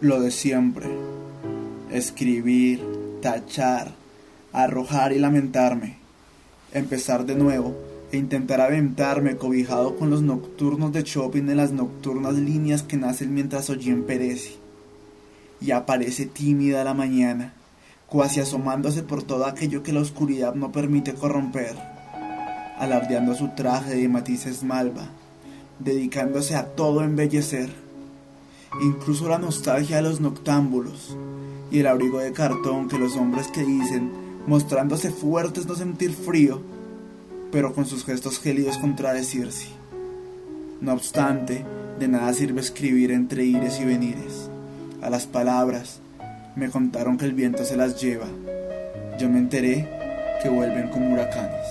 Lo de siempre. Escribir, tachar, arrojar y lamentarme. Empezar de nuevo e intentar aventarme cobijado con los nocturnos de shopping en las nocturnas líneas que nacen mientras Ollien perece. Y aparece tímida la mañana, cuasi asomándose por todo aquello que la oscuridad no permite corromper, alardeando su traje de matices malva, dedicándose a todo embellecer incluso la nostalgia de los noctámbulos y el abrigo de cartón que los hombres que dicen, mostrándose fuertes no sentir frío, pero con sus gestos gélidos contradecirse. No obstante, de nada sirve escribir entre ires y venires. A las palabras me contaron que el viento se las lleva. Yo me enteré que vuelven como huracanes.